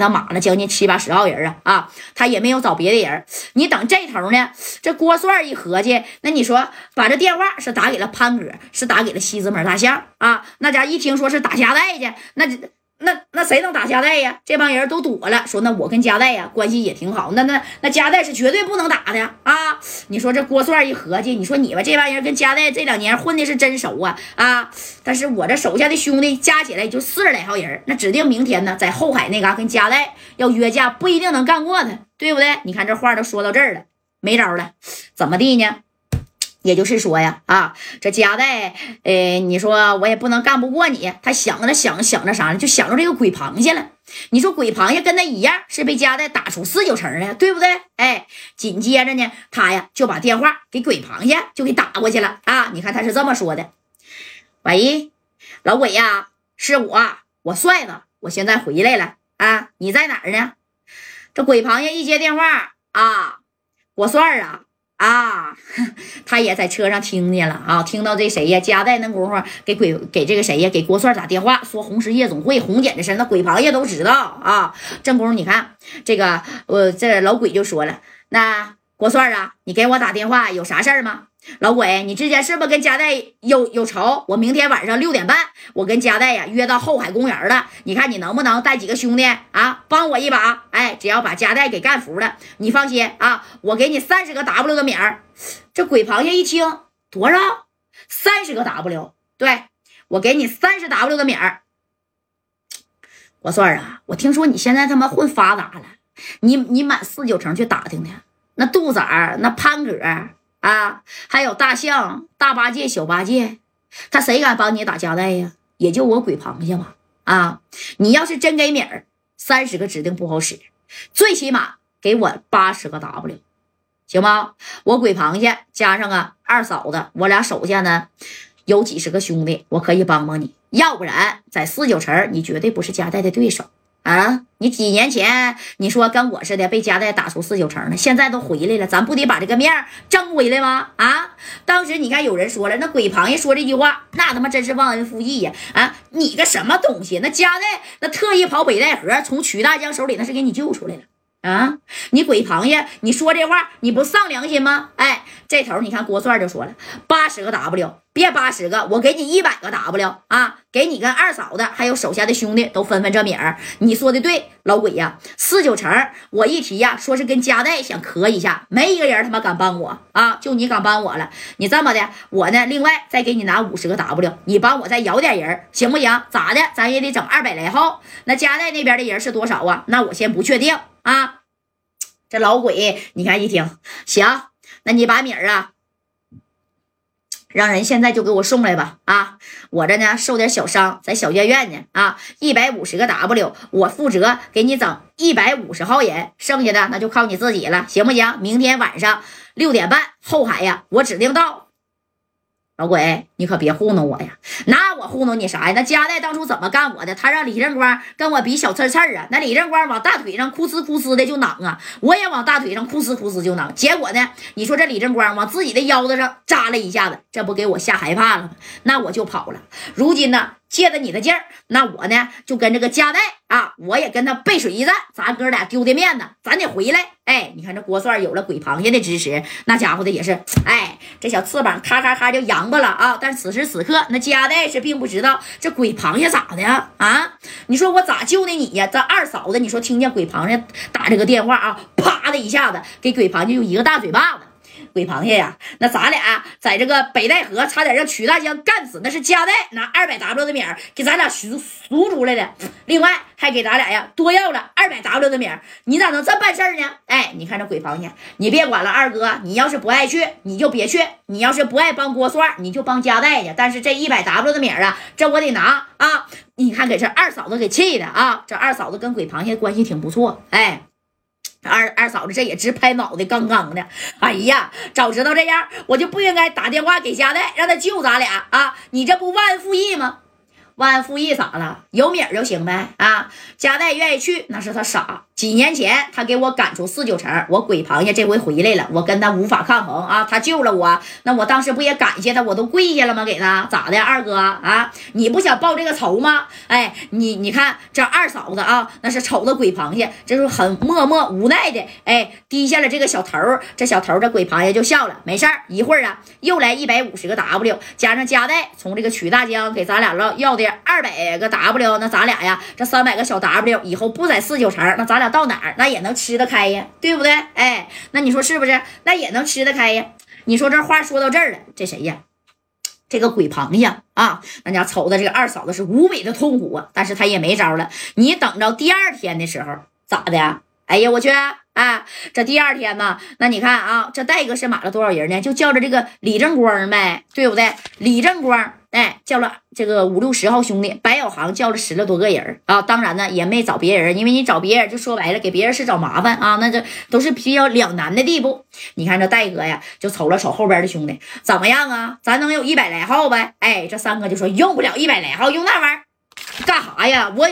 那码了将近七八十号人啊啊，他也没有找别的人。你等这头呢，这郭帅一合计，那你说把这电话是打给了潘哥，是打给了西直门大象啊？那家一听说是打家带去，那那那谁能打夹带呀？这帮人都躲了，说那我跟夹带呀关系也挺好，那那那夹带是绝对不能打的啊！你说这郭帅一合计，你说你们这帮人跟夹带这两年混的是真熟啊啊！但是我这手下的兄弟加起来也就四十来号人，那指定明天呢在后海那嘎跟夹带要约架，不一定能干过他，对不对？你看这话都说到这儿了，没招了，怎么地呢？也就是说呀，啊，这夹带，呃，你说我也不能干不过你。他想着想想着啥呢？就想着这个鬼螃蟹了。你说鬼螃蟹跟他一样是被夹带打出四九城的，对不对？哎，紧接着呢，他呀就把电话给鬼螃蟹就给打过去了啊！你看他是这么说的：“喂，老鬼呀，是我，我帅子，我现在回来了啊，你在哪儿呢？”这鬼螃蟹一接电话啊，我帅啊。啊，他也在车上听见了啊，听到这谁呀？夹带那功夫给鬼给这个谁呀？给郭帅打电话说红石夜总会红姐的事，那鬼螃蟹都知道啊。正功夫，你看这个，我这老鬼就说了，那郭帅啊，你给我打电话有啥事儿吗？老鬼，你之前是不是跟佳代有有仇？我明天晚上六点半，我跟佳代呀约到后海公园了。你看你能不能带几个兄弟啊，帮我一把？哎，只要把佳代给干服了，你放心啊，我给你三十个 W 的米儿。这鬼螃蟹一听多少？三十个 W，对我给你三十 W 的米儿。我算啊，我听说你现在他妈混发达了，你你满四九城去打听去，那杜仔那潘哥。啊，还有大象、大八戒、小八戒，他谁敢帮你打夹带呀？也就我鬼螃蟹吧。啊，你要是真给米儿，三十个指定不好使，最起码给我八十个 W，行吗？我鬼螃蟹加上啊二嫂子，我俩手下呢有几十个兄弟，我可以帮帮你。要不然在四九城，你绝对不是夹带的对手。啊！你几年前你说跟我似的被家带打出四九城了，现在都回来了，咱不得把这个面挣回来吗？啊！当时你看有人说了，那鬼螃蟹说这句话，那他妈真是忘恩负义呀！啊，你个什么东西？那家带那特意跑北戴河，从曲大江手里那是给你救出来了。啊！你鬼螃蟹，你说这话你不丧良心吗？哎，这头你看郭帅就说了，八十个 W，别八十个，我给你一百个 W 啊！给你跟二嫂子还有手下的兄弟都分分这米儿。你说的对，老鬼呀，四九城我一提呀，说是跟夹带想磕一下，没一个人他妈敢帮我啊！就你敢帮我了。你这么的，我呢另外再给你拿五十个 W，你帮我再摇点人，行不行？咋的？咱也得整二百来号。那夹带那边的人是多少啊？那我先不确定。啊，这老鬼，你看一听行，那你把米儿啊，让人现在就给我送来吧。啊，我这呢受点小伤，在小医院呢。啊，一百五十个 W，我负责给你整一百五十号人，剩下的那就靠你自己了，行不行？明天晚上六点半后海呀，我指定到。老鬼，你可别糊弄我呀！那我糊弄你啥呀？那加代当初怎么干我的？他让李正光跟我比小刺刺啊！那李正光往大腿上哭呲哭呲的就囊啊，我也往大腿上哭呲哭呲就囊。结果呢？你说这李正光往自己的腰子上扎了一下子，这不给我吓害怕了吗？那我就跑了。如今呢？借着你的劲儿，那我呢就跟这个加代啊，我也跟他背水一战，咱哥俩丢的面子，咱得回来。哎，你看这郭帅有了鬼螃蟹的支持，那家伙的也是，哎，这小翅膀咔咔咔就扬巴了啊！但此时此刻，那加代是并不知道这鬼螃蟹咋的呀？啊，你说我咋救的你呀？这二嫂子，你说听见鬼螃蟹打这个电话啊，啪的一下子给鬼螃蟹就一个大嘴巴子。鬼螃蟹呀，那咱俩在这个北戴河差点让曲大江干死，那是加代拿二百 W 的米儿给咱俩赎赎出来的，另外还给咱俩呀多要了二百 W 的米儿，你咋能这办事儿呢？哎，你看这鬼螃蟹，你别管了，二哥，你要是不爱去，你就别去；你要是不爱帮郭帅，你就帮加代去。但是这一百 W 的米儿啊，这我得拿啊！你看给这二嫂子给气的啊，这二嫂子跟鬼螃蟹关系挺不错，哎。二二嫂子这也直拍脑袋，杠杠的。哎呀，早知道这样，我就不应该打电话给佳代，让他救咱俩啊！你这不忘恩负义吗？忘恩负义咋了？有米儿就行呗啊！加代愿意去，那是他傻。几年前他给我赶出四九城，我鬼螃蟹这回回来了，我跟他无法抗衡啊！他救了我，那我当时不也感谢他，我都跪下了吗？给他咋的，二哥啊？你不想报这个仇吗？哎，你你看这二嫂子啊，那是瞅着鬼螃蟹，这是很默默无奈的，哎，低下了这个小头，这小头这鬼螃蟹就笑了，没事儿，一会儿啊又来一百五十个 W，加上加代从这个曲大江给咱俩要要的二百个 W，那咱俩呀这三百个小 W 以后不在四九城，那咱俩。到哪儿那也能吃得开呀，对不对？哎，那你说是不是？那也能吃得开呀。你说这话说到这儿了，这谁呀？这个鬼螃蟹啊，那家瞅的这个二嫂子是无比的痛苦啊，但是他也没招了。你等着第二天的时候咋的？哎呀，我去！啊，这第二天呢，那你看啊，这戴哥是买了多少人呢？就叫着这个李正光呗，对不对？李正光，哎，叫了这个五六十号兄弟，白小航叫了十来多个人啊。当然呢，也没找别人，因为你找别人，就说白了，给别人是找麻烦啊。那这都是比较两难的地步。你看这戴哥呀，就瞅了瞅后边的兄弟，怎么样啊？咱能有一百来号呗？哎，这三哥就说用不了一百来号，用那玩意儿干啥呀？我。